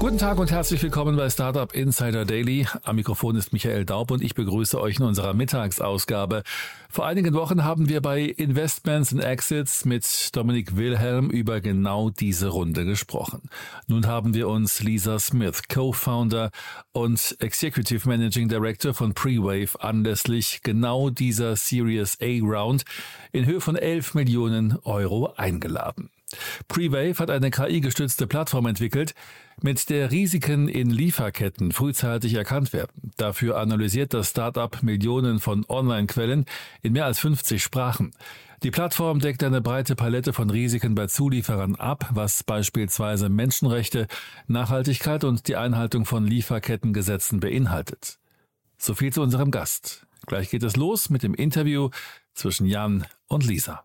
Guten Tag und herzlich willkommen bei Startup Insider Daily. Am Mikrofon ist Michael Daub und ich begrüße euch in unserer Mittagsausgabe. Vor einigen Wochen haben wir bei Investments and Exits mit Dominik Wilhelm über genau diese Runde gesprochen. Nun haben wir uns Lisa Smith, Co-Founder und Executive Managing Director von Prewave anlässlich genau dieser Series A Round in Höhe von 11 Millionen Euro eingeladen. Prewave hat eine KI-gestützte Plattform entwickelt, mit der Risiken in Lieferketten frühzeitig erkannt werden. Dafür analysiert das Startup Millionen von Online-Quellen in mehr als 50 Sprachen. Die Plattform deckt eine breite Palette von Risiken bei Zulieferern ab, was beispielsweise Menschenrechte, Nachhaltigkeit und die Einhaltung von Lieferkettengesetzen beinhaltet. So viel zu unserem Gast. Gleich geht es los mit dem Interview zwischen Jan und Lisa.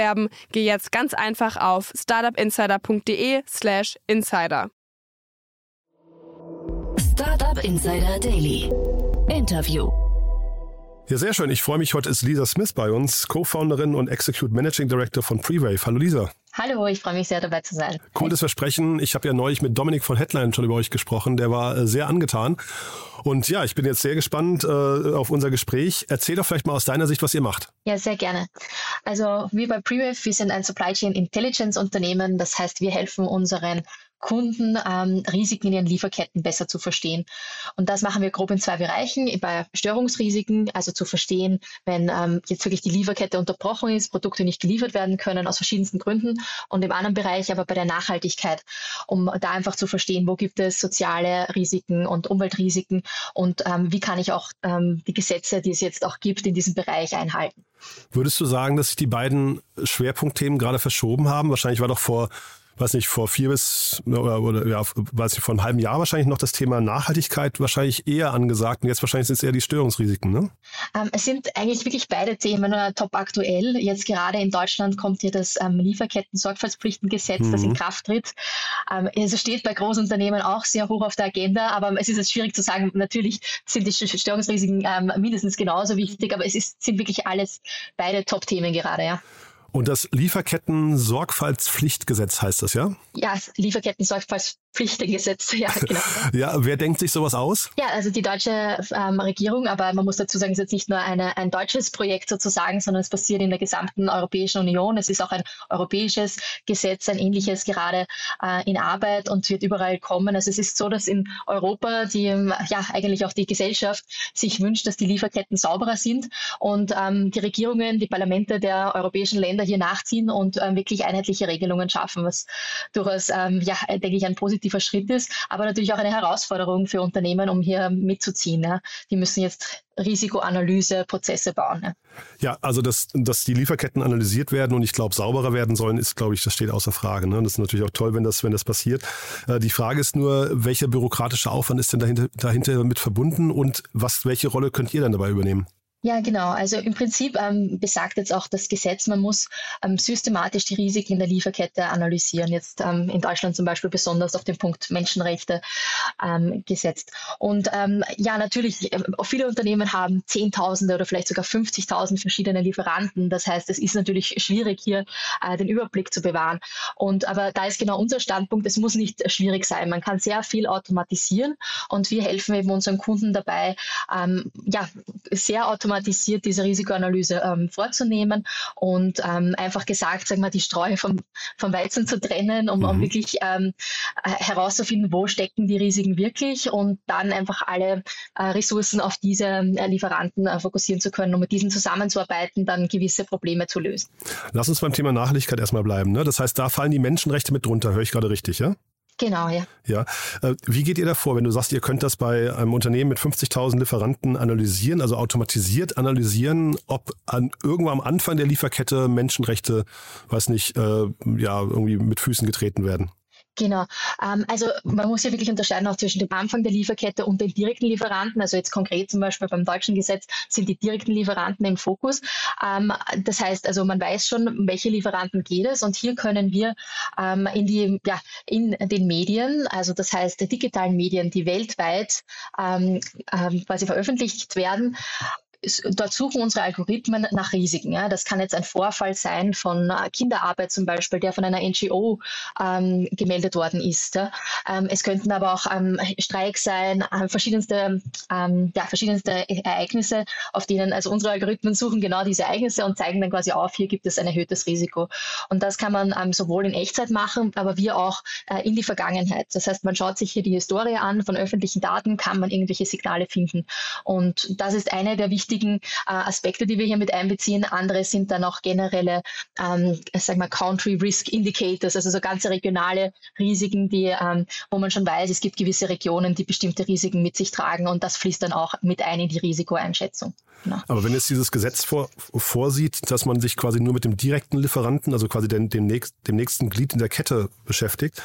geh jetzt ganz einfach auf startupinsider.de/slash insider. Startup Insider Daily. Interview. Ja, sehr schön. Ich freue mich. Heute ist Lisa Smith bei uns, Co-Founderin und Execute Managing Director von Prewave. Hallo Lisa. Hallo, ich freue mich sehr dabei zu sein. Cooles Versprechen. Ich habe ja neulich mit Dominik von Headline schon über euch gesprochen. Der war äh, sehr angetan. Und ja, ich bin jetzt sehr gespannt äh, auf unser Gespräch. Erzähl doch vielleicht mal aus deiner Sicht, was ihr macht. Ja, sehr gerne. Also wir bei Prewave, wir sind ein Supply Chain Intelligence Unternehmen. Das heißt, wir helfen unseren Kunden ähm, Risiken in ihren Lieferketten besser zu verstehen. Und das machen wir grob in zwei Bereichen. Bei Störungsrisiken, also zu verstehen, wenn ähm, jetzt wirklich die Lieferkette unterbrochen ist, Produkte nicht geliefert werden können aus verschiedensten Gründen. Und im anderen Bereich aber bei der Nachhaltigkeit, um da einfach zu verstehen, wo gibt es soziale Risiken und Umweltrisiken und ähm, wie kann ich auch ähm, die Gesetze, die es jetzt auch gibt, in diesem Bereich einhalten. Würdest du sagen, dass sich die beiden Schwerpunktthemen gerade verschoben haben? Wahrscheinlich war doch vor weiß nicht, vor vier bis, oder, oder ja, weiß ich, vor einem halben Jahr wahrscheinlich noch das Thema Nachhaltigkeit wahrscheinlich eher angesagt und jetzt wahrscheinlich sind es eher die Störungsrisiken, ne? Ähm, es sind eigentlich wirklich beide Themen äh, top aktuell. Jetzt gerade in Deutschland kommt hier das ähm, Lieferketten-Sorgfaltspflichtengesetz, mhm. das in mhm. Kraft tritt. Ähm, es steht bei Großunternehmen auch sehr hoch auf der Agenda, aber es ist jetzt schwierig zu sagen, natürlich sind die Störungsrisiken ähm, mindestens genauso wichtig, aber es ist, sind wirklich alles beide Top-Themen gerade, ja. Und das Lieferketten-Sorgfaltspflichtgesetz heißt das, ja? Ja, Lieferketten-Sorgfaltspflichtgesetz Pflichtengesetz, ja, genau. ja, wer denkt sich sowas aus? Ja, also die deutsche ähm, Regierung, aber man muss dazu sagen, es ist jetzt nicht nur eine, ein deutsches Projekt sozusagen, sondern es passiert in der gesamten Europäischen Union. Es ist auch ein europäisches Gesetz, ein ähnliches gerade äh, in Arbeit und wird überall kommen. Also es ist so, dass in Europa die, ähm, ja, eigentlich auch die Gesellschaft sich wünscht, dass die Lieferketten sauberer sind und ähm, die Regierungen, die Parlamente der europäischen Länder hier nachziehen und ähm, wirklich einheitliche Regelungen schaffen, was durchaus, ähm, ja, denke ich, ein positives positiver Schritt ist, aber natürlich auch eine Herausforderung für Unternehmen, um hier mitzuziehen. Ja. Die müssen jetzt Risikoanalyse-Prozesse bauen. Ja. ja, also dass, dass die Lieferketten analysiert werden und ich glaube sauberer werden sollen, ist, glaube ich, das steht außer Frage. Ne? Das ist natürlich auch toll, wenn das, wenn das passiert. Äh, die Frage ist nur, welcher bürokratische Aufwand ist denn dahinter, dahinter mit verbunden und was, welche Rolle könnt ihr dann dabei übernehmen? Ja, genau. Also im Prinzip ähm, besagt jetzt auch das Gesetz, man muss ähm, systematisch die Risiken in der Lieferkette analysieren. Jetzt ähm, in Deutschland zum Beispiel besonders auf den Punkt Menschenrechte ähm, gesetzt. Und ähm, ja, natürlich, ähm, viele Unternehmen haben Zehntausende oder vielleicht sogar 50.000 verschiedene Lieferanten. Das heißt, es ist natürlich schwierig, hier äh, den Überblick zu bewahren. Und aber da ist genau unser Standpunkt, es muss nicht schwierig sein. Man kann sehr viel automatisieren und wir helfen eben unseren Kunden dabei, ja, sehr automatisch automatisiert diese Risikoanalyse ähm, vorzunehmen und ähm, einfach gesagt, sagen wir, die Streue vom, vom Weizen zu trennen, um, mhm. um wirklich ähm, herauszufinden, wo stecken die Risiken wirklich und dann einfach alle äh, Ressourcen auf diese äh, Lieferanten äh, fokussieren zu können, um mit diesen zusammenzuarbeiten, dann gewisse Probleme zu lösen. Lass uns beim Thema Nachhaltigkeit erstmal bleiben. Ne? Das heißt, da fallen die Menschenrechte mit drunter, höre ich gerade richtig, ja? Genau, ja. Ja. Äh, wie geht ihr da vor, wenn du sagst, ihr könnt das bei einem Unternehmen mit 50.000 Lieferanten analysieren, also automatisiert analysieren, ob an, irgendwo am Anfang der Lieferkette Menschenrechte, weiß nicht, äh, ja, irgendwie mit Füßen getreten werden? Genau. Ähm, also man muss ja wirklich unterscheiden auch zwischen dem Anfang der Lieferkette und den direkten Lieferanten. Also jetzt konkret zum Beispiel beim deutschen Gesetz sind die direkten Lieferanten im Fokus. Ähm, das heißt also, man weiß schon, um welche Lieferanten geht es und hier können wir ähm, in die, ja, in den Medien, also das heißt die digitalen Medien, die weltweit quasi veröffentlicht werden, dort suchen unsere Algorithmen nach Risiken. Ja. Das kann jetzt ein Vorfall sein von Kinderarbeit zum Beispiel, der von einer NGO ähm, gemeldet worden ist. Ja. Ähm, es könnten aber auch ähm, Streiks sein, äh, verschiedenste, ähm, ja, verschiedenste Ereignisse, auf denen also unsere Algorithmen suchen genau diese Ereignisse und zeigen dann quasi auf, hier gibt es ein erhöhtes Risiko. Und das kann man ähm, sowohl in Echtzeit machen, aber wir auch äh, in die Vergangenheit. Das heißt, man schaut sich hier die Historie an von öffentlichen Daten, kann man irgendwelche Signale finden. Und das ist eine der wichtigen wichtigen äh, Aspekte, die wir hier mit einbeziehen. Andere sind dann auch generelle, ähm, sag mal, Country Risk Indicators, also so ganze regionale Risiken, die, ähm, wo man schon weiß, es gibt gewisse Regionen, die bestimmte Risiken mit sich tragen und das fließt dann auch mit ein in die Risikoeinschätzung. Genau. Aber wenn jetzt dieses Gesetz vor, vorsieht, dass man sich quasi nur mit dem direkten Lieferanten, also quasi den, dem, nächst, dem nächsten Glied in der Kette beschäftigt,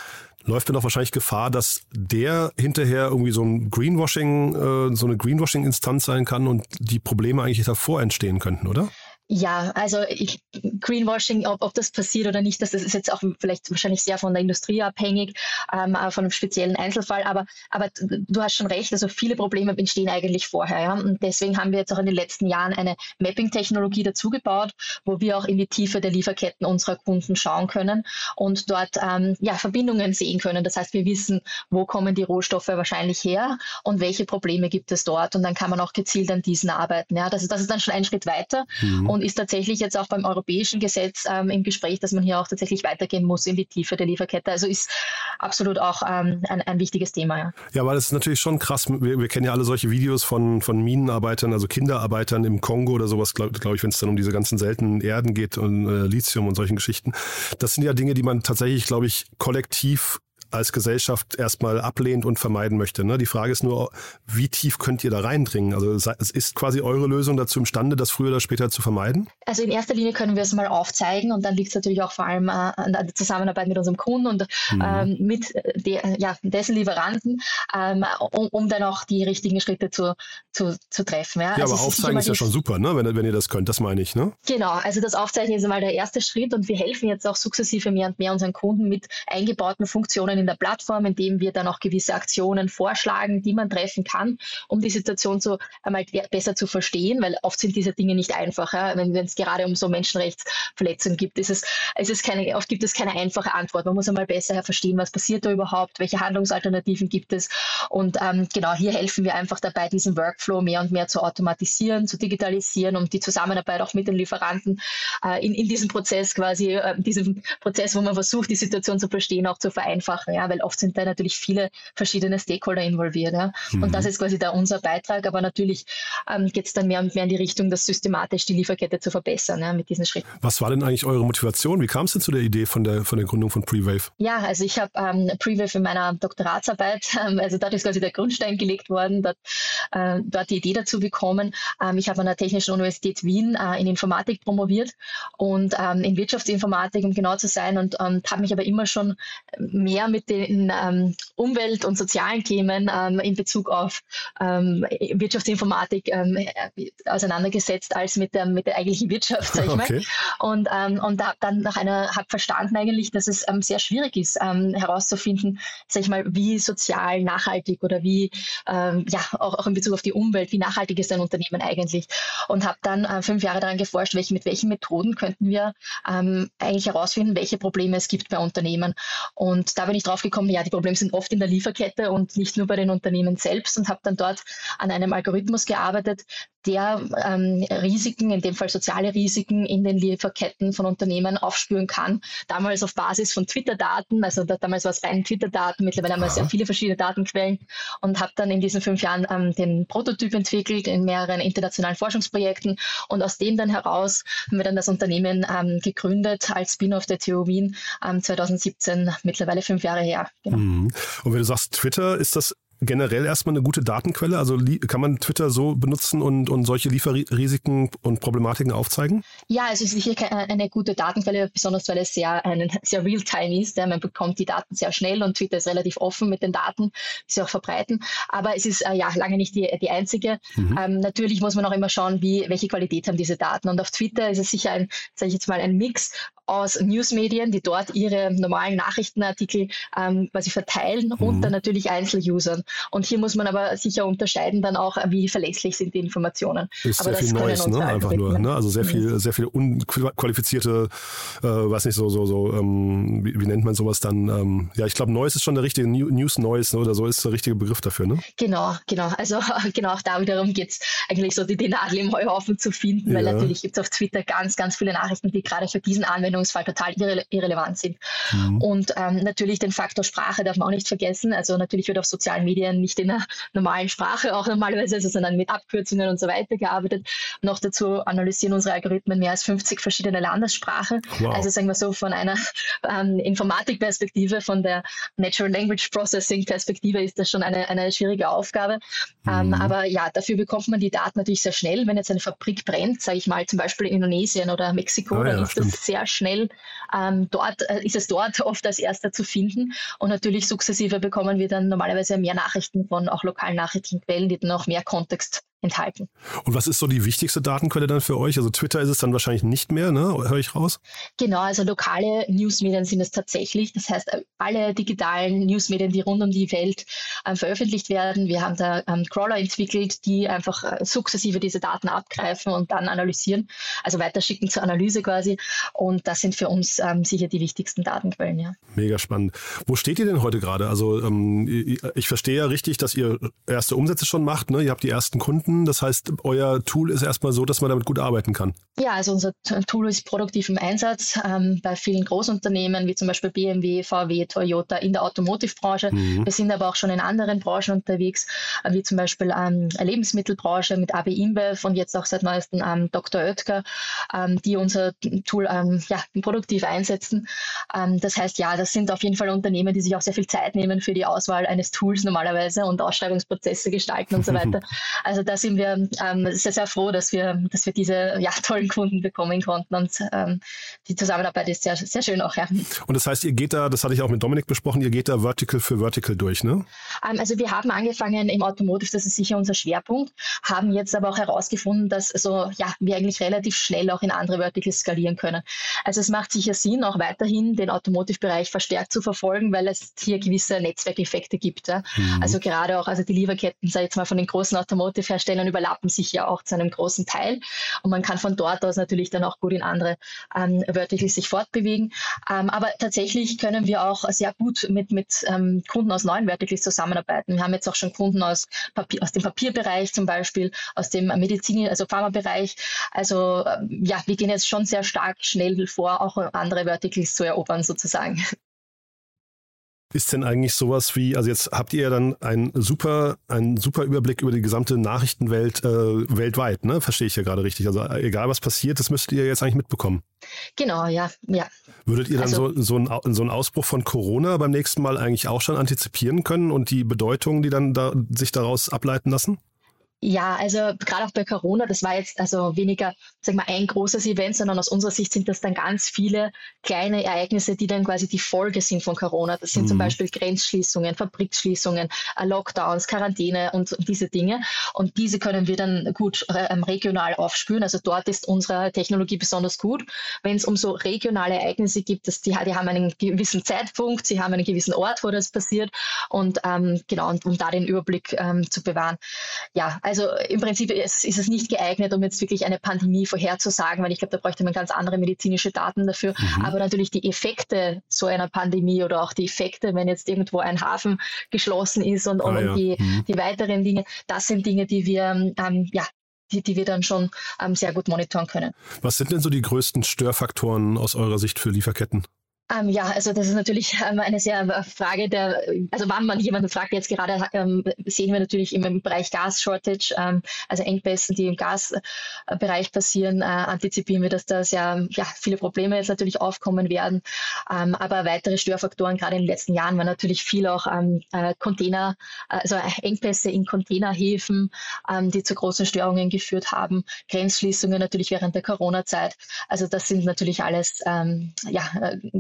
läuft dann auch wahrscheinlich Gefahr, dass der hinterher irgendwie so ein Greenwashing, äh, so eine Greenwashing-Instanz sein kann und die Probleme eigentlich davor entstehen könnten, oder? Ja, also ich, Greenwashing, ob, ob das passiert oder nicht, das ist jetzt auch vielleicht wahrscheinlich sehr von der Industrie abhängig, ähm, von einem speziellen Einzelfall, aber, aber du hast schon recht, also viele Probleme entstehen eigentlich vorher. Ja? Und deswegen haben wir jetzt auch in den letzten Jahren eine Mapping-Technologie dazugebaut, wo wir auch in die Tiefe der Lieferketten unserer Kunden schauen können und dort ähm, ja, Verbindungen sehen können. Das heißt, wir wissen, wo kommen die Rohstoffe wahrscheinlich her und welche Probleme gibt es dort. Und dann kann man auch gezielt an diesen arbeiten. Ja? Das, das ist dann schon ein Schritt weiter. Mhm und ist tatsächlich jetzt auch beim europäischen Gesetz ähm, im Gespräch, dass man hier auch tatsächlich weitergehen muss in die Tiefe der Lieferkette. Also ist absolut auch ähm, ein, ein wichtiges Thema. Ja. ja, weil das ist natürlich schon krass. Wir, wir, kennen ja alle solche Videos von, von Minenarbeitern, also Kinderarbeitern im Kongo oder sowas, glaube glaub ich, wenn es dann um diese ganzen seltenen Erden geht und äh, Lithium und solchen Geschichten. Das sind ja Dinge, die man tatsächlich, glaube ich, kollektiv als Gesellschaft erstmal ablehnt und vermeiden möchte. Ne? Die Frage ist nur, wie tief könnt ihr da reindringen? Also es ist quasi eure Lösung dazu imstande, das früher oder später zu vermeiden? Also in erster Linie können wir es mal aufzeigen und dann liegt es natürlich auch vor allem äh, an der Zusammenarbeit mit unserem Kunden und mhm. ähm, mit de, ja, dessen Lieferanten, ähm, um, um, dann auch die richtigen Schritte zu, zu, zu treffen. Ja, ja also aber aufzeigen ist ja schon super, ne? wenn, wenn ihr das könnt, das meine ich. Ne? Genau, also das Aufzeichnen ist einmal der erste Schritt und wir helfen jetzt auch sukzessive mehr und mehr unseren Kunden mit eingebauten Funktionen in in der Plattform, indem wir dann auch gewisse Aktionen vorschlagen, die man treffen kann, um die Situation so einmal besser zu verstehen, weil oft sind diese Dinge nicht einfach. Ja? Wenn es gerade um so Menschenrechtsverletzungen gibt, ist es, ist es keine, oft gibt es keine einfache Antwort. Man muss einmal besser verstehen, was passiert da überhaupt, welche Handlungsalternativen gibt es. Und ähm, genau hier helfen wir einfach dabei, diesen Workflow mehr und mehr zu automatisieren, zu digitalisieren und die Zusammenarbeit auch mit den Lieferanten äh, in, in diesem Prozess quasi, äh, diesem Prozess, wo man versucht, die Situation zu verstehen, auch zu vereinfachen ja, weil oft sind da natürlich viele verschiedene Stakeholder involviert. Ja. Mhm. Und das ist quasi da unser Beitrag, aber natürlich ähm, geht es dann mehr und mehr in die Richtung, das systematisch die Lieferkette zu verbessern ja, mit diesen Schritten. Was war denn eigentlich eure Motivation? Wie kam es denn zu der Idee von der, von der Gründung von Prewave? Ja, also ich habe ähm, Prewave in meiner Doktoratsarbeit, ähm, also dort ist quasi der Grundstein gelegt worden, dort, äh, dort die Idee dazu bekommen. Ähm, ich habe an der Technischen Universität Wien äh, in Informatik promoviert und ähm, in Wirtschaftsinformatik, um genau zu sein, und, und habe mich aber immer schon mehr mit den ähm, Umwelt- und sozialen Themen ähm, in Bezug auf ähm, Wirtschaftsinformatik ähm, äh, auseinandergesetzt als mit der, mit der eigentlichen Wirtschaft, sag ich okay. mal. Und, ähm, und da, dann nach einer, habe verstanden eigentlich, dass es ähm, sehr schwierig ist, herauszufinden, sag ich mal, wie sozial nachhaltig oder wie, ja, auch, auch in Bezug auf die Umwelt, wie nachhaltig ist ein Unternehmen eigentlich. Und habe dann äh, fünf Jahre daran geforscht, welche, mit welchen Methoden könnten wir eigentlich herausfinden, welche Probleme es gibt bei Unternehmen. Und da bin ich drauf gekommen, ja, die Probleme sind oft in der Lieferkette und nicht nur bei den Unternehmen selbst und habe dann dort an einem Algorithmus gearbeitet, der ähm, Risiken, in dem Fall soziale Risiken in den Lieferketten von Unternehmen aufspüren kann. Damals auf Basis von Twitter-Daten, also da, damals war es rein Twitter-Daten, mittlerweile haben wir sehr viele verschiedene Datenquellen und habe dann in diesen fünf Jahren ähm, den Prototyp entwickelt in mehreren internationalen Forschungsprojekten und aus dem dann heraus haben wir dann das Unternehmen ähm, gegründet als Spin-off der TU Wien 2017, mittlerweile fünf Jahre her. Genau. Mhm. Und wenn du sagst Twitter, ist das generell erstmal eine gute Datenquelle? Also kann man Twitter so benutzen und, und solche Lieferrisiken und Problematiken aufzeigen? Ja, es ist sicher eine gute Datenquelle, besonders weil es sehr, sehr real-time ist. Man bekommt die Daten sehr schnell und Twitter ist relativ offen mit den Daten, die sie auch verbreiten. Aber es ist äh, ja lange nicht die, die einzige. Mhm. Ähm, natürlich muss man auch immer schauen, wie, welche Qualität haben diese Daten. Und auf Twitter ist es sicher ein, sage ich jetzt mal, ein Mix aus Newsmedien, die dort ihre normalen Nachrichtenartikel ähm, quasi verteilen mhm. und dann natürlich Einzelusern. Und hier muss man aber sicher unterscheiden dann auch, wie verlässlich sind die Informationen. Ist aber sehr viel Neues, ne? Einfach nur, ne? Also sehr viel, sehr viel unqualifizierte, äh, weiß nicht, so, so, so, ähm, wie, wie, nennt man sowas dann? Ähm, ja, ich glaube, Neues ist schon der richtige News Noise ne? oder so ist der richtige Begriff dafür, ne? Genau, genau. Also genau auch da wiederum geht es eigentlich so, die, die Nadel im Heuhaufen zu finden, weil ja. natürlich gibt es auf Twitter ganz, ganz viele Nachrichten, die gerade für diesen Anwendungsfall total irre irrelevant sind. Mhm. Und ähm, natürlich den Faktor Sprache darf man auch nicht vergessen. Also natürlich wird auf sozialen Medien nicht in einer normalen Sprache auch normalerweise, also, sondern mit Abkürzungen und so weiter gearbeitet. Noch dazu analysieren unsere Algorithmen mehr als 50 verschiedene Landessprachen. Wow. Also sagen wir so von einer ähm, Informatikperspektive, von der Natural Language Processing Perspektive ist das schon eine, eine schwierige Aufgabe. Ähm, mhm. Ähm, aber ja, dafür bekommt man die Daten natürlich sehr schnell. Wenn jetzt eine Fabrik brennt, sage ich mal zum Beispiel in Indonesien oder Mexiko, oh, dann ja, ist stimmt. das sehr schnell snill. Ähm, dort äh, ist es dort oft als erster zu finden. Und natürlich sukzessive bekommen wir dann normalerweise mehr Nachrichten von auch lokalen Nachrichtenquellen, die dann auch mehr Kontext enthalten. Und was ist so die wichtigste Datenquelle dann für euch? Also Twitter ist es dann wahrscheinlich nicht mehr, ne? Höre ich raus? Genau, also lokale Newsmedien sind es tatsächlich. Das heißt, alle digitalen Newsmedien, die rund um die Welt ähm, veröffentlicht werden. Wir haben da ähm, Crawler entwickelt, die einfach äh, sukzessive diese Daten abgreifen und dann analysieren, also weiterschicken zur Analyse quasi. Und das sind für uns ähm, sicher die wichtigsten Datenquellen, ja. Mega spannend. Wo steht ihr denn heute gerade? Also ähm, ich verstehe ja richtig, dass ihr erste Umsätze schon macht, ne? Ihr habt die ersten Kunden das heißt, euer Tool ist erstmal so, dass man damit gut arbeiten kann. Ja, also unser Tool ist produktiv im Einsatz ähm, bei vielen Großunternehmen wie zum Beispiel BMW, VW, Toyota in der Automotive-Branche. Mhm. Wir sind aber auch schon in anderen Branchen unterwegs, äh, wie zum Beispiel ähm, Lebensmittelbranche mit AB InBev und jetzt auch seit neuestem ähm, Dr. Oetker, ähm, die unser Tool ähm, ja, produktiv einsetzen. Ähm, das heißt, ja, das sind auf jeden Fall Unternehmen, die sich auch sehr viel Zeit nehmen für die Auswahl eines Tools normalerweise und Ausschreibungsprozesse gestalten und so weiter. Also das sind wir ähm, sehr, sehr froh, dass wir, dass wir diese ja, tollen Kunden bekommen konnten und ähm, die Zusammenarbeit ist sehr, sehr schön auch. Ja. Und das heißt, ihr geht da, das hatte ich auch mit Dominik besprochen, ihr geht da Vertical für Vertical durch, ne? Ähm, also wir haben angefangen im Automotive, das ist sicher unser Schwerpunkt, haben jetzt aber auch herausgefunden, dass also, ja, wir eigentlich relativ schnell auch in andere Verticals skalieren können. Also es macht sicher Sinn, auch weiterhin den Automotive-Bereich verstärkt zu verfolgen, weil es hier gewisse Netzwerkeffekte gibt. Ja? Mhm. Also gerade auch, also die Lieferketten, sag ich jetzt mal, von den großen Automotive-Herstellern Herstellern überlappen sich ja auch zu einem großen Teil und man kann von dort aus natürlich dann auch gut in andere ähm, Verticals sich fortbewegen. Ähm, aber tatsächlich können wir auch sehr gut mit, mit ähm, Kunden aus neuen Verticals zusammenarbeiten. Wir haben jetzt auch schon Kunden aus, Papier, aus dem Papierbereich zum Beispiel, aus dem Medizin, also Pharmabereich. Also ähm, ja, wir gehen jetzt schon sehr stark schnell vor, auch andere Verticals zu erobern sozusagen. Ist denn eigentlich sowas wie, also jetzt habt ihr ja dann einen super, einen super Überblick über die gesamte Nachrichtenwelt äh, weltweit, ne? Verstehe ich ja gerade richtig. Also äh, egal was passiert, das müsstet ihr jetzt eigentlich mitbekommen. Genau, ja, ja. Würdet ihr dann also, so, so, ein, so einen Ausbruch von Corona beim nächsten Mal eigentlich auch schon antizipieren können und die Bedeutungen, die dann da, sich daraus ableiten lassen? Ja, also gerade auch bei Corona, das war jetzt also weniger, sag mal, ein großes Event, sondern aus unserer Sicht sind das dann ganz viele kleine Ereignisse, die dann quasi die Folge sind von Corona. Das sind mhm. zum Beispiel Grenzschließungen, Fabriksschließungen, äh, Lockdowns, Quarantäne und diese Dinge. Und diese können wir dann gut äh, ähm, regional aufspüren. Also dort ist unsere Technologie besonders gut. Wenn es um so regionale Ereignisse gibt, dass die, die haben einen gewissen Zeitpunkt, sie haben einen gewissen Ort, wo das passiert und ähm, genau, und um da den Überblick ähm, zu bewahren. Ja, also im Prinzip ist, ist, es nicht geeignet, um jetzt wirklich eine Pandemie vorherzusagen, weil ich glaube, da bräuchte man ganz andere medizinische Daten dafür. Mhm. Aber natürlich die Effekte so einer Pandemie oder auch die Effekte, wenn jetzt irgendwo ein Hafen geschlossen ist und, ah, und ja. die, mhm. die weiteren Dinge, das sind Dinge, die wir ähm, ja, die, die wir dann schon ähm, sehr gut monitoren können. Was sind denn so die größten Störfaktoren aus eurer Sicht für Lieferketten? Ähm, ja, also das ist natürlich ähm, eine sehr äh, Frage der, also wann man jemanden fragt, jetzt gerade ähm, sehen wir natürlich im Bereich Gas-Shortage, ähm, also Engpässe, die im Gasbereich passieren, äh, antizipieren wir, dass da sehr ja, viele Probleme jetzt natürlich aufkommen werden. Ähm, aber weitere Störfaktoren, gerade in den letzten Jahren, waren natürlich viel auch ähm, äh, Container, also Engpässe in Containerhäfen, die zu großen Störungen geführt haben, Grenzschließungen natürlich während der Corona-Zeit. Also das sind natürlich alles ja,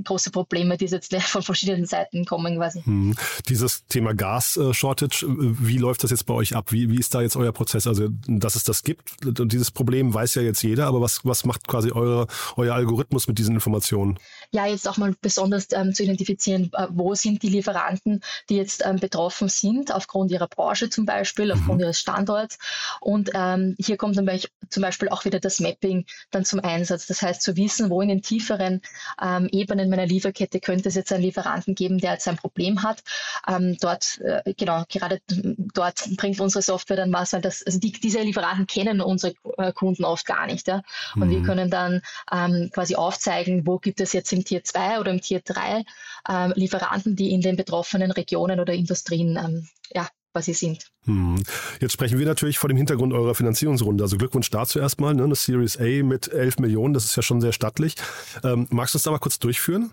große Probleme, die jetzt von verschiedenen Seiten kommen quasi. Hm. Dieses Thema Gas-Shortage, wie läuft das jetzt bei euch ab? Wie, wie ist da jetzt euer Prozess? Also, dass es das gibt, und dieses Problem weiß ja jetzt jeder, aber was, was macht quasi eure, euer Algorithmus mit diesen Informationen? Ja, jetzt auch mal besonders ähm, zu identifizieren, äh, wo sind die Lieferanten, die jetzt ähm, betroffen sind, aufgrund ihrer Branche zum Beispiel, aufgrund mhm. ihres Standorts. Und ähm, hier kommt dann zum Beispiel auch wieder das Mapping dann zum Einsatz. Das heißt, zu wissen, wo in den tieferen ähm, Ebenen meiner Lieferkette könnte es jetzt einen Lieferanten geben, der jetzt ein Problem hat. Ähm, dort, äh, genau, gerade dort bringt unsere Software dann was, weil das, also die, diese Lieferanten kennen unsere äh, Kunden oft gar nicht. Ja? Und mhm. wir können dann ähm, quasi aufzeigen, wo gibt es jetzt im Tier 2 oder im Tier 3 ähm, Lieferanten, die in den betroffenen Regionen oder Industrien ähm, ja, was sie sind. Hm. Jetzt sprechen wir natürlich vor dem Hintergrund eurer Finanzierungsrunde. Also Glückwunsch dazu erstmal, ne? eine Series A mit 11 Millionen, das ist ja schon sehr stattlich. Ähm, magst du es da mal kurz durchführen?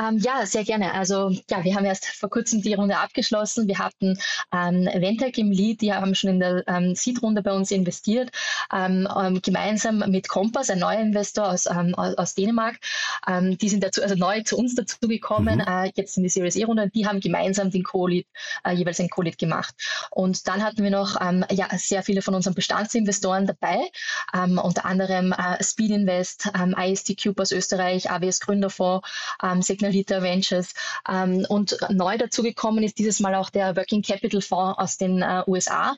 Ähm, ja, sehr gerne. Also ja, wir haben erst vor kurzem die Runde abgeschlossen. Wir hatten ähm, Ventec im Lead, die haben schon in der ähm, Seed-Runde bei uns investiert, ähm, ähm, gemeinsam mit Compass, ein neuer Investor aus, ähm, aus, aus, Dänemark. Ähm, die sind dazu, also neu zu uns dazugekommen, mhm. äh, jetzt in die Series E-Runde. Die haben gemeinsam den Co-Lead, äh, jeweils ein Co-Lead gemacht. Und dann hatten wir noch ja, sehr viele von unseren Bestandsinvestoren dabei, unter anderem äh, Speed Invest, IST Cube aus Österreich, AWS Gründerfonds, Signal Liter Ventures. Ähm, und neu dazugekommen ist dieses Mal auch der Working Capital Fonds aus den äh, USA.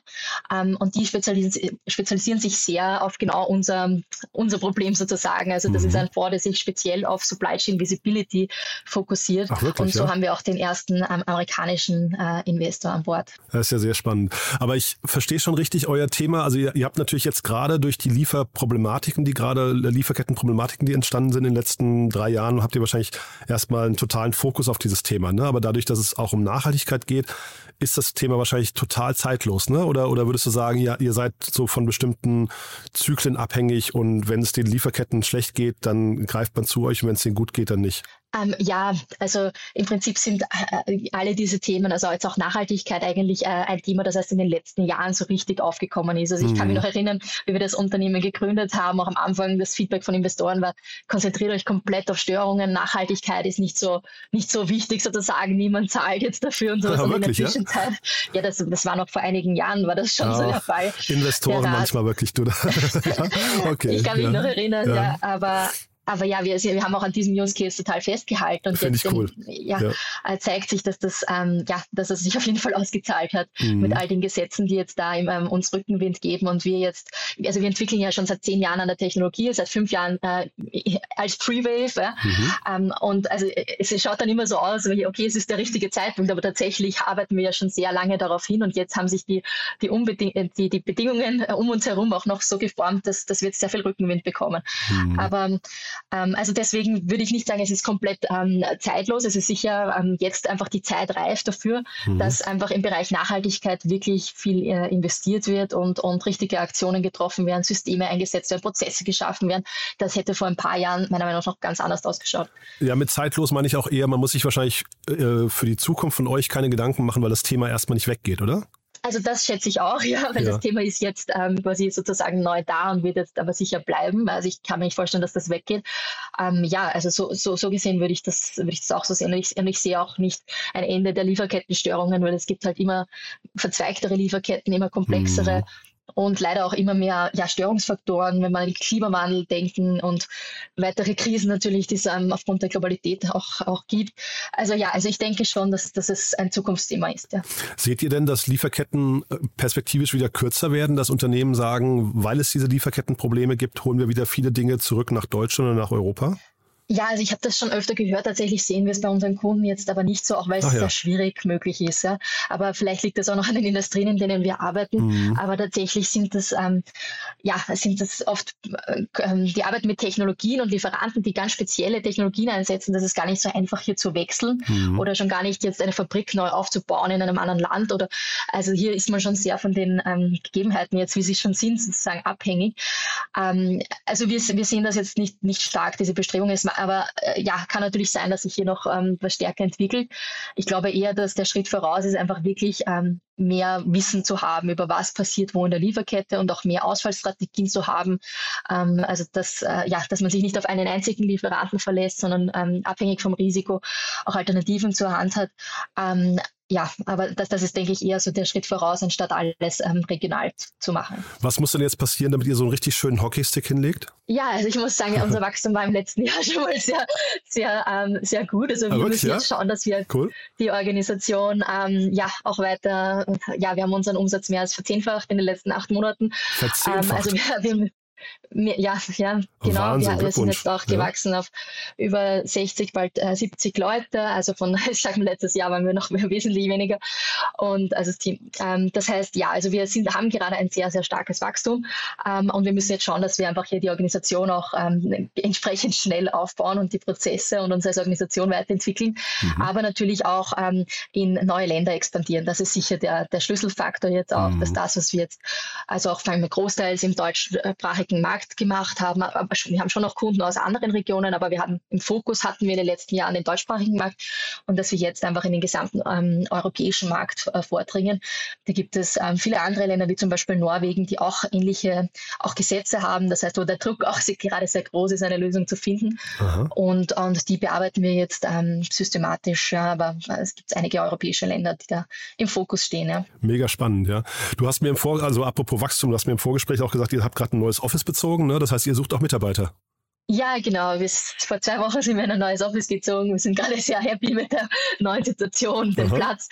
Ähm, und die spezialisieren, spezialisieren, sich sehr auf genau unser, unser Problem sozusagen. Also das mhm. ist ein Fonds, der sich speziell auf Supply Chain Visibility fokussiert. Ach, wirklich, und so ja? haben wir auch den ersten ähm, amerikanischen äh, Investor an Bord. Das ist ja sehr spannend. Aber ich verstehe schon richtig euer Thema. Also ihr, ihr habt natürlich jetzt gerade durch die Lieferproblematiken, die gerade Lieferkettenproblematiken, die entstanden sind in den letzten drei Jahren, habt ihr wahrscheinlich erstmal einen totalen Fokus auf dieses Thema. Ne? Aber dadurch, dass es auch um Nachhaltigkeit geht, ist das Thema wahrscheinlich total zeitlos. Ne? Oder, oder würdest du sagen, ja, ihr seid so von bestimmten Zyklen abhängig und wenn es den Lieferketten schlecht geht, dann greift man zu euch und wenn es denen gut geht, dann nicht? Ähm, ja, also im Prinzip sind äh, alle diese Themen, also jetzt auch Nachhaltigkeit eigentlich äh, ein Thema, das erst in den letzten Jahren so richtig aufgekommen ist. Also ich mhm. kann mich mhm. noch erinnern, wie wir das Unternehmen gegründet haben, auch am Anfang das Feedback von Investoren war, konzentriert euch komplett auf Störungen, Nachhaltigkeit ist nicht so, nicht so wichtig sozusagen, niemand zahlt jetzt dafür und so. Ja, wirklich, in der Zwischenzeit, ja, ja das, das war noch vor einigen Jahren, war das schon ja, so der Fall. Investoren der manchmal wirklich, du. okay, ich kann mich noch erinnern, ja, aber aber ja, wir, wir haben auch an diesem Use Case total festgehalten und Find jetzt cool. ja, ja, äh, zeigt sich, dass das ähm, ja, dass es sich auf jeden Fall ausgezahlt hat mhm. mit all den Gesetzen, die jetzt da im, ähm, uns Rückenwind geben und wir jetzt, also wir entwickeln ja schon seit zehn Jahren an der Technologie, seit fünf Jahren äh, als Pre-Wave ja, mhm. ähm, und also es schaut dann immer so aus, okay, es ist der richtige Zeitpunkt, aber tatsächlich arbeiten wir ja schon sehr lange darauf hin und jetzt haben sich die die, Unbeding die, die Bedingungen um uns herum auch noch so geformt, dass, dass wir jetzt sehr viel Rückenwind bekommen. Mhm. Aber ähm, also deswegen würde ich nicht sagen, es ist komplett ähm, zeitlos. Es ist sicher ähm, jetzt einfach die Zeit reif dafür, mhm. dass einfach im Bereich Nachhaltigkeit wirklich viel äh, investiert wird und, und richtige Aktionen getroffen werden, Systeme eingesetzt werden, Prozesse geschaffen werden. Das hätte vor ein paar Jahren meiner Meinung nach noch ganz anders ausgeschaut. Ja, mit zeitlos meine ich auch eher, man muss sich wahrscheinlich äh, für die Zukunft von euch keine Gedanken machen, weil das Thema erstmal nicht weggeht, oder? Also das schätze ich auch, ja, weil ja. das Thema ist jetzt ähm, quasi sozusagen neu da und wird jetzt aber sicher bleiben. Also ich kann mir nicht vorstellen, dass das weggeht. Ähm, ja, also so, so, so gesehen würde ich das würde ich das auch so sehen. Und ich, und ich sehe auch nicht ein Ende der Lieferkettenstörungen, weil es gibt halt immer verzweigtere Lieferketten, immer komplexere. Mhm und leider auch immer mehr ja, Störungsfaktoren, wenn man an den Klimawandel denken und weitere Krisen natürlich, die es ähm, aufgrund der Globalität auch, auch gibt. Also ja, also ich denke schon, dass, dass es ein Zukunftsthema ist. Ja. Seht ihr denn, dass Lieferketten äh, perspektivisch wieder kürzer werden, dass Unternehmen sagen, weil es diese Lieferkettenprobleme gibt, holen wir wieder viele Dinge zurück nach Deutschland oder nach Europa? Ja, also ich habe das schon öfter gehört. Tatsächlich sehen wir es bei unseren Kunden jetzt aber nicht so, auch weil es ja. sehr schwierig möglich ist. Ja. Aber vielleicht liegt das auch noch an den Industrien, in denen wir arbeiten. Mhm. Aber tatsächlich sind das, ähm, ja, sind das oft äh, ähm, die Arbeit mit Technologien und Lieferanten, die ganz spezielle Technologien einsetzen. Das ist gar nicht so einfach hier zu wechseln mhm. oder schon gar nicht jetzt eine Fabrik neu aufzubauen in einem anderen Land. Oder also hier ist man schon sehr von den ähm, Gegebenheiten jetzt, wie sie schon sind, sozusagen abhängig. Ähm, also wir, wir sehen das jetzt nicht, nicht stark, diese Bestrebungen. Aber äh, ja, kann natürlich sein, dass sich hier noch ähm, was stärker entwickelt. Ich glaube eher, dass der Schritt voraus ist, einfach wirklich ähm, mehr Wissen zu haben über was passiert wo in der Lieferkette und auch mehr Ausfallstrategien zu haben. Ähm, also dass, äh, ja, dass man sich nicht auf einen einzigen Lieferanten verlässt, sondern ähm, abhängig vom Risiko auch Alternativen zur Hand hat. Ähm, ja, aber das, das ist, denke ich, eher so der Schritt voraus, anstatt alles ähm, regional zu machen. Was muss denn jetzt passieren, damit ihr so einen richtig schönen Hockeystick hinlegt? Ja, also ich muss sagen, unser Wachstum war im letzten Jahr schon mal sehr, sehr, ähm, sehr gut. Also wir müssen ja? jetzt schauen, dass wir cool. die Organisation ähm, ja auch weiter, ja, wir haben unseren Umsatz mehr als verzehnfacht in den letzten acht Monaten. Verzehnfacht? Ähm, also wir, wir, ja, ja, genau. Wahnsinn, wir, wir sind jetzt auch gewachsen ja. auf über 60, bald äh, 70 Leute. Also von, ich sage mal, letztes Jahr waren wir noch wesentlich weniger. Und also das Team. Ähm, das heißt, ja, also wir sind, haben gerade ein sehr, sehr starkes Wachstum. Ähm, und wir müssen jetzt schauen, dass wir einfach hier die Organisation auch ähm, entsprechend schnell aufbauen und die Prozesse und uns als Organisation weiterentwickeln. Mhm. Aber natürlich auch ähm, in neue Länder expandieren. Das ist sicher der, der Schlüsselfaktor jetzt auch, mhm. dass das, was wir jetzt, also auch vor allem großteils im deutschsprachigen deutschsprachigen Markt gemacht haben. Wir haben schon noch Kunden aus anderen Regionen, aber wir hatten im Fokus hatten wir in den letzten Jahren den deutschsprachigen Markt und dass wir jetzt einfach in den gesamten ähm, europäischen Markt äh, vordringen. Da gibt es ähm, viele andere Länder, wie zum Beispiel Norwegen, die auch ähnliche auch Gesetze haben. Das heißt, wo der Druck auch gerade sehr groß ist, eine Lösung zu finden. Und, und die bearbeiten wir jetzt ähm, systematisch. Ja, aber es gibt einige europäische Länder, die da im Fokus stehen. Ja. Mega spannend, ja. Du hast mir im Vor, also apropos Wachstum, du hast mir im Vorgespräch auch gesagt, ihr habt gerade ein neues Office bezogen, ne? Das heißt, ihr sucht auch Mitarbeiter. Ja, genau. Wir, vor zwei Wochen sind wir in ein neues Office gezogen. Wir sind gerade sehr happy mit der neuen Situation, dem Aha. Platz.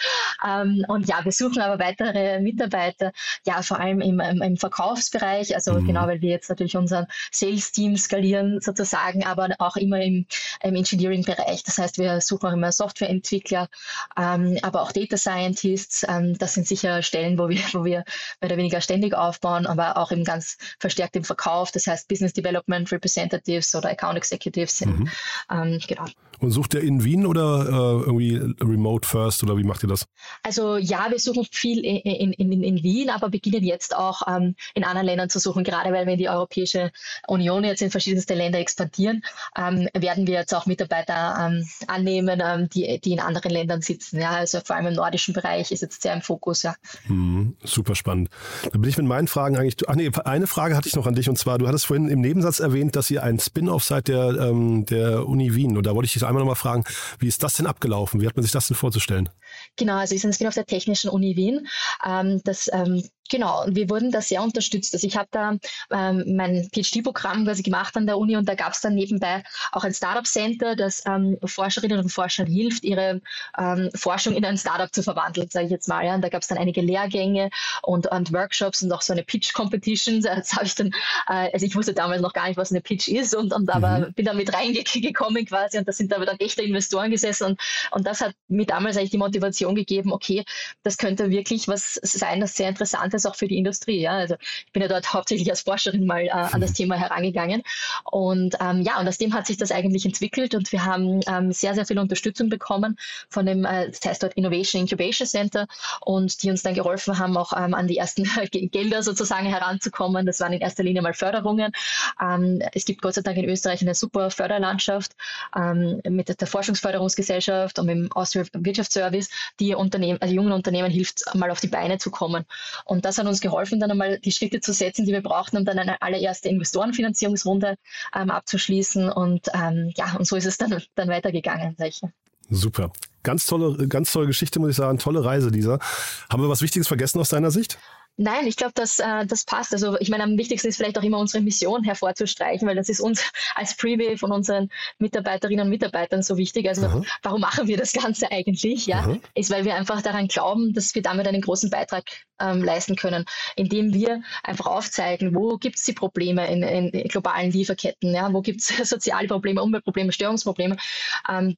Ähm, und ja, wir suchen aber weitere Mitarbeiter, ja, vor allem im, im, im Verkaufsbereich. Also mhm. genau, weil wir jetzt natürlich unseren Sales-Team skalieren sozusagen, aber auch immer im, im Engineering-Bereich. Das heißt, wir suchen auch immer Softwareentwickler, ähm, aber auch Data Scientists. Ähm, das sind sicher Stellen, wo wir, wo wir mehr oder weniger ständig aufbauen, aber auch eben ganz verstärkt im Verkauf. Das heißt, Business Development Representative Executives oder Account Executives sind. Mhm. Ähm, genau. Und sucht ihr in Wien oder äh, irgendwie remote first oder wie macht ihr das? Also ja, wir suchen viel in, in, in, in Wien, aber beginnen jetzt auch ähm, in anderen Ländern zu suchen, gerade weil wir in die Europäische Union jetzt in verschiedenste Länder expandieren, ähm, werden wir jetzt auch Mitarbeiter ähm, annehmen, ähm, die, die in anderen Ländern sitzen. Ja, also vor allem im nordischen Bereich ist jetzt sehr im Fokus. Ja. Mhm, super spannend. Da bin ich mit meinen Fragen eigentlich. Ach nee, eine Frage hatte ich noch an dich und zwar, du hattest vorhin im Nebensatz erwähnt, dass ihr ein Spin-off seid der, ähm, der Uni Wien und da wollte ich dich einmal nochmal fragen, wie ist das denn abgelaufen? Wie hat man sich das denn vorzustellen? Genau, also ich bin auf der Technischen Uni Wien. Ähm, das ähm, Genau, und wir wurden da sehr unterstützt. Also ich habe da ähm, mein PhD-Programm quasi gemacht an der Uni und da gab es dann nebenbei auch ein Startup-Center, das ähm, Forscherinnen und Forschern hilft, ihre ähm, Forschung in ein Startup zu verwandeln, sage ich jetzt mal. Ja. Und da gab es dann einige Lehrgänge und, und, Workshops und auch so eine Pitch-Competition. Das habe ich dann, äh, also ich wusste damals noch gar nicht, was eine Pitch ist und, und aber mhm. bin da mit reingekommen quasi und da sind aber dann echte Investoren gesessen und, und das hat mir damals eigentlich die Motivation gegeben, okay, das könnte wirklich was sein, das sehr interessant ist es auch für die Industrie. Ja? Also ich bin ja dort hauptsächlich als Forscherin mal äh, an das Thema herangegangen. Und ähm, ja, und aus dem hat sich das eigentlich entwickelt und wir haben ähm, sehr, sehr viel Unterstützung bekommen von dem, äh, das heißt dort Innovation Incubation Center und die uns dann geholfen haben, auch ähm, an die ersten Gelder sozusagen heranzukommen. Das waren in erster Linie mal Förderungen. Ähm, es gibt Gott sei Dank in Österreich eine super Förderlandschaft ähm, mit der Forschungsförderungsgesellschaft und mit dem Austria Wirtschaftsservice, die Unternehmen, also jungen Unternehmen hilft, mal auf die Beine zu kommen. Und das das hat uns geholfen, dann einmal die Schritte zu setzen, die wir brauchten, um dann eine allererste Investorenfinanzierungsrunde ähm, abzuschließen. Und ähm, ja, und so ist es dann, dann weitergegangen. Super. Ganz tolle, ganz tolle Geschichte, muss ich sagen. Tolle Reise, dieser. Haben wir was Wichtiges vergessen aus deiner Sicht? Nein, ich glaube, das, äh, das passt. Also ich meine, am wichtigsten ist vielleicht auch immer unsere Mission hervorzustreichen, weil das ist uns als Preview von unseren Mitarbeiterinnen und Mitarbeitern so wichtig. Also Aha. warum machen wir das Ganze eigentlich? Ja, Aha. ist, weil wir einfach daran glauben, dass wir damit einen großen Beitrag ähm, leisten können, indem wir einfach aufzeigen, wo gibt es die Probleme in, in, globalen Lieferketten, ja, wo gibt es soziale Probleme, Umweltprobleme, Störungsprobleme, ähm,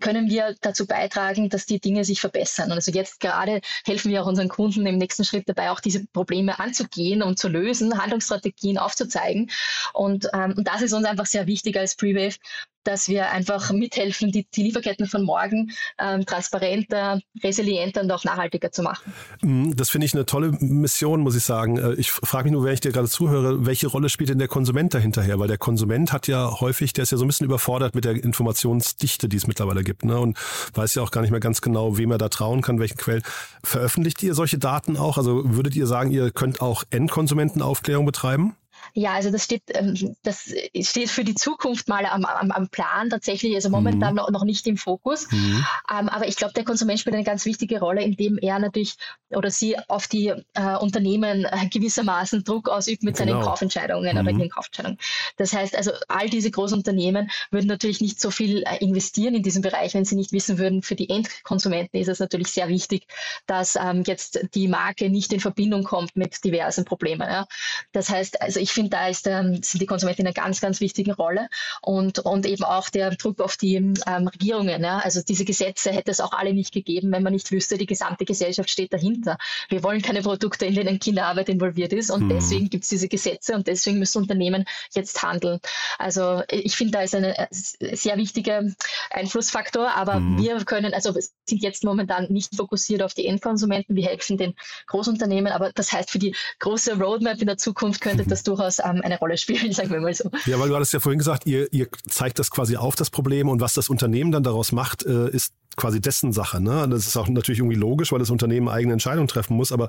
können wir dazu beitragen, dass die Dinge sich verbessern. Und also jetzt gerade helfen wir auch unseren Kunden im nächsten Schritt dabei, auch diese Probleme anzugehen und zu lösen, Handlungsstrategien aufzuzeigen. Und, ähm, und das ist uns einfach sehr wichtig als Prewave, dass wir einfach mithelfen, die, die Lieferketten von morgen ähm, transparenter, resilienter und auch nachhaltiger zu machen. Mm, das finde ich eine tolle Mission, muss ich sagen. Äh, ich frage mich nur, wenn ich dir gerade zuhöre, welche Rolle spielt denn der Konsument dahinterher? Weil der Konsument hat ja häufig, der ist ja so ein bisschen überfordert mit der Informationsdichte, die es mittlerweile gibt, ne? und weiß ja auch gar nicht mehr ganz genau, wem er da trauen kann, welchen Quellen. Veröffentlicht ihr solche Daten auch? Also würdet ihr sagen, ihr könnt auch Endkonsumentenaufklärung betreiben? Ja, also das steht, ähm, das steht für die Zukunft mal am, am, am Plan tatsächlich, also momentan mhm. noch, nicht im Fokus. Mhm. Ähm, aber ich glaube, der Konsument spielt eine ganz wichtige Rolle, indem er natürlich oder sie auf die äh, Unternehmen äh, gewissermaßen Druck ausübt mit genau. seinen Kaufentscheidungen mhm. oder ihren Kaufentscheidungen. Das heißt also, all diese Großunternehmen würden natürlich nicht so viel äh, investieren in diesem Bereich, wenn sie nicht wissen würden, für die Endkonsumenten ist es natürlich sehr wichtig, dass ähm, jetzt die Marke nicht in Verbindung kommt mit diversen Problemen. Ja. Das heißt, also ich ich finde, da ist, ähm, sind die Konsumenten in einer ganz, ganz wichtigen Rolle und, und eben auch der Druck auf die ähm, Regierungen. Ja? Also diese Gesetze hätte es auch alle nicht gegeben, wenn man nicht wüsste, die gesamte Gesellschaft steht dahinter. Wir wollen keine Produkte, in denen Kinderarbeit involviert ist und mhm. deswegen gibt es diese Gesetze und deswegen müssen Unternehmen jetzt handeln. Also ich finde, da ist ein äh, sehr wichtiger Einflussfaktor, aber mhm. wir können, also sind jetzt momentan nicht fokussiert auf die Endkonsumenten, wir helfen den Großunternehmen, aber das heißt, für die große Roadmap in der Zukunft könnte das durchaus durchaus ähm, eine Rolle spielen, sagen wir mal so. Ja, weil du hattest ja vorhin gesagt, ihr, ihr zeigt das quasi auf, das Problem, und was das Unternehmen dann daraus macht, äh, ist quasi dessen Sache. Ne? Das ist auch natürlich irgendwie logisch, weil das Unternehmen eigene Entscheidungen treffen muss, aber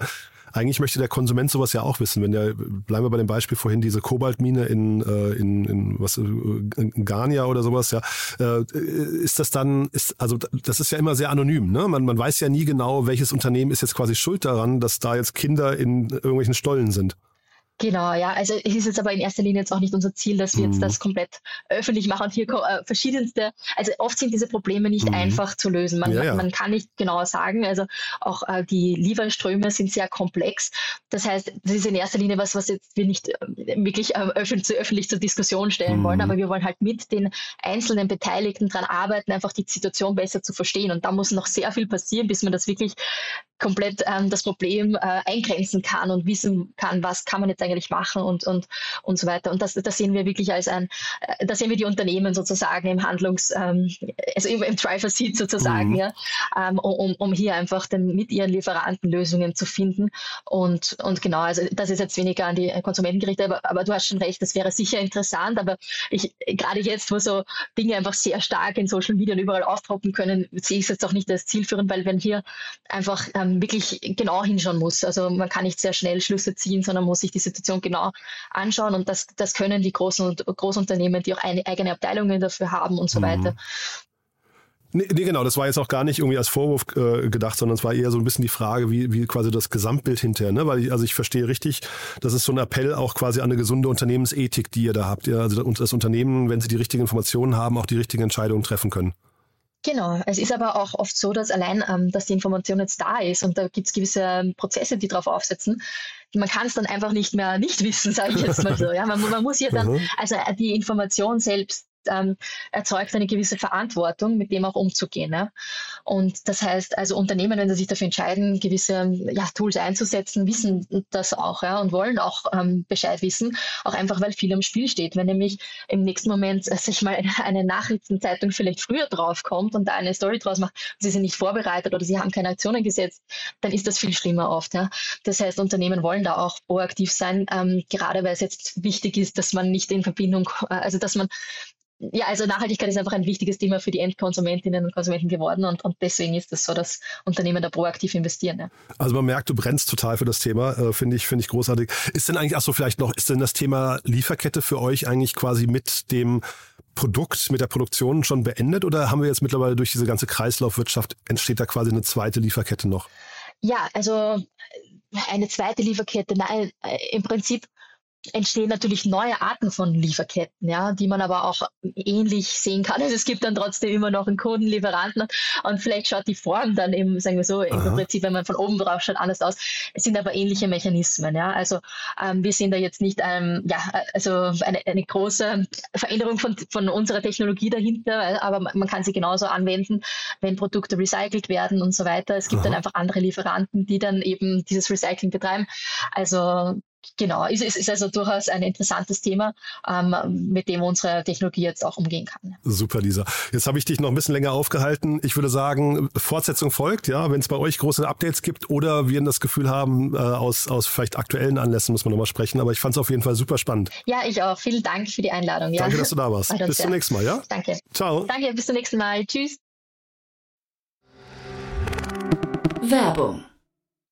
eigentlich möchte der Konsument sowas ja auch wissen. Wenn der, bleiben wir bei dem Beispiel vorhin, diese Kobaltmine in, äh, in, in was in Ghana oder sowas, ja, äh, ist das dann, ist, also das ist ja immer sehr anonym, ne? Man, man weiß ja nie genau, welches Unternehmen ist jetzt quasi schuld daran, dass da jetzt Kinder in irgendwelchen Stollen sind. Genau, ja. Also es ist jetzt aber in erster Linie jetzt auch nicht unser Ziel, dass wir mhm. jetzt das komplett öffentlich machen. Und hier äh, verschiedenste, also oft sind diese Probleme nicht mhm. einfach zu lösen. Man, ja, ja. man kann nicht genau sagen. Also auch äh, die Lieferströme sind sehr komplex. Das heißt, das ist in erster Linie was, was jetzt wir nicht äh, wirklich öffentlich, öffentlich zur Diskussion stellen mhm. wollen, aber wir wollen halt mit den einzelnen Beteiligten daran arbeiten, einfach die Situation besser zu verstehen. Und da muss noch sehr viel passieren, bis man das wirklich komplett ähm, das Problem äh, eingrenzen kann und wissen kann, was kann man jetzt eigentlich machen und, und, und so weiter. Und das, das sehen wir wirklich als ein, äh, da sehen wir die Unternehmen sozusagen im Handlungs, ähm, also im, im Driver Seat sozusagen, mhm. ja, ähm, um, um hier einfach dann mit ihren Lieferanten Lösungen zu finden. Und, und genau, also das ist jetzt weniger an die Konsumenten gerichtet, aber, aber du hast schon recht, das wäre sicher interessant, aber ich, gerade jetzt, wo so Dinge einfach sehr stark in Social Media und überall aufpoppen können, sehe ich es jetzt auch nicht als zielführend, weil wenn hier einfach ähm, ähm, wirklich genau hinschauen muss. Also man kann nicht sehr schnell Schlüsse ziehen, sondern muss sich die Situation genau anschauen und das, das können die großen Großunternehmen, die auch eine, eigene Abteilungen dafür haben und so mhm. weiter. Nee, nee, genau, das war jetzt auch gar nicht irgendwie als Vorwurf äh, gedacht, sondern es war eher so ein bisschen die Frage, wie, wie quasi das Gesamtbild hinterher, ne? Weil ich, also ich verstehe richtig, das ist so ein Appell auch quasi an eine gesunde Unternehmensethik, die ihr da habt. Ja? Also das Unternehmen, wenn sie die richtigen Informationen haben, auch die richtigen Entscheidungen treffen können. Genau, es ist aber auch oft so, dass allein, ähm, dass die Information jetzt da ist und da gibt es gewisse ähm, Prozesse, die darauf aufsetzen. Man kann es dann einfach nicht mehr nicht wissen, sage ich jetzt mal so. Ja, man, man muss ja dann, mhm. also äh, die Information selbst ähm, erzeugt eine gewisse Verantwortung, mit dem auch umzugehen. Ja? Und das heißt, also Unternehmen, wenn sie sich dafür entscheiden, gewisse ja, Tools einzusetzen, wissen das auch ja, und wollen auch ähm, Bescheid wissen, auch einfach, weil viel am Spiel steht. Wenn nämlich im nächsten Moment äh, sich mal eine Nachrichtenzeitung vielleicht früher draufkommt und da eine Story draus macht, sie sind nicht vorbereitet oder sie haben keine Aktionen gesetzt, dann ist das viel schlimmer oft. Ja? Das heißt, Unternehmen wollen da auch proaktiv sein, ähm, gerade weil es jetzt wichtig ist, dass man nicht in Verbindung, äh, also dass man ja, also Nachhaltigkeit ist einfach ein wichtiges Thema für die Endkonsumentinnen und Konsumenten geworden und, und deswegen ist es so, dass Unternehmen da proaktiv investieren. Ja. Also man merkt, du brennst total für das Thema, äh, finde ich, finde ich großartig. Ist denn eigentlich, ach so, vielleicht noch, ist denn das Thema Lieferkette für euch eigentlich quasi mit dem Produkt, mit der Produktion schon beendet oder haben wir jetzt mittlerweile durch diese ganze Kreislaufwirtschaft entsteht da quasi eine zweite Lieferkette noch? Ja, also eine zweite Lieferkette. Nein, äh, im Prinzip entstehen natürlich neue Arten von Lieferketten, ja, die man aber auch ähnlich sehen kann. Also es gibt dann trotzdem immer noch einen Kundenlieferanten und vielleicht schaut die Form dann eben, sagen wir so, Aha. im Prinzip, wenn man von oben drauf schaut, anders aus. Es sind aber ähnliche Mechanismen, ja. Also ähm, wir sehen da jetzt nicht ähm, ja, also eine, eine große Veränderung von, von unserer Technologie dahinter, aber man kann sie genauso anwenden, wenn Produkte recycelt werden und so weiter. Es gibt Aha. dann einfach andere Lieferanten, die dann eben dieses Recycling betreiben. Also Genau, es ist, ist, also durchaus ein interessantes Thema, ähm, mit dem unsere Technologie jetzt auch umgehen kann. Super, Lisa. Jetzt habe ich dich noch ein bisschen länger aufgehalten. Ich würde sagen, Fortsetzung folgt, ja, wenn es bei euch große Updates gibt oder wir das Gefühl haben, äh, aus, aus vielleicht aktuellen Anlässen muss man nochmal sprechen. Aber ich fand es auf jeden Fall super spannend. Ja, ich auch. Vielen Dank für die Einladung. Ja. Danke, dass du da warst. Bis zum nächsten Mal, ja? Danke. Ciao. Danke, bis zum nächsten Mal. Tschüss. Werbung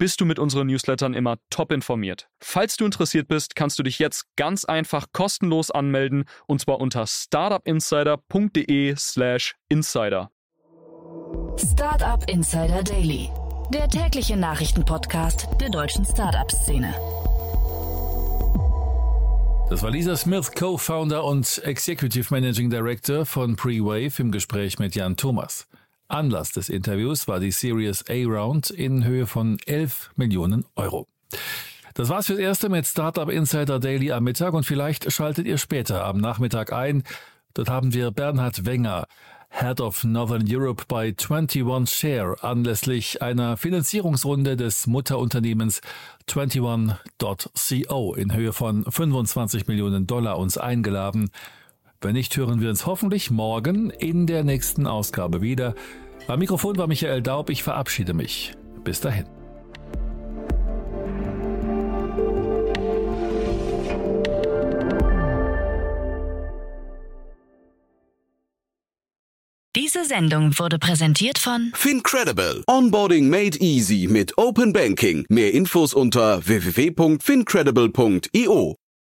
bist du mit unseren Newslettern immer top informiert. Falls du interessiert bist, kannst du dich jetzt ganz einfach kostenlos anmelden und zwar unter startupinsider.de/slash insider. Startup Insider Daily, der tägliche Nachrichtenpodcast der deutschen Startup-Szene. Das war Lisa Smith, Co-Founder und Executive Managing Director von Prewave im Gespräch mit Jan Thomas. Anlass des Interviews war die Series A Round in Höhe von 11 Millionen Euro. Das war's fürs Erste mit Startup Insider Daily am Mittag und vielleicht schaltet ihr später am Nachmittag ein. Dort haben wir Bernhard Wenger, Head of Northern Europe bei 21 Share, anlässlich einer Finanzierungsrunde des Mutterunternehmens 21.co in Höhe von 25 Millionen Dollar uns eingeladen. Wenn nicht, hören wir uns hoffentlich morgen in der nächsten Ausgabe wieder. Am Mikrofon war Michael Daub. Ich verabschiede mich. Bis dahin. Diese Sendung wurde präsentiert von Fincredible. Onboarding made easy mit Open Banking. Mehr Infos unter www.fincredible.io.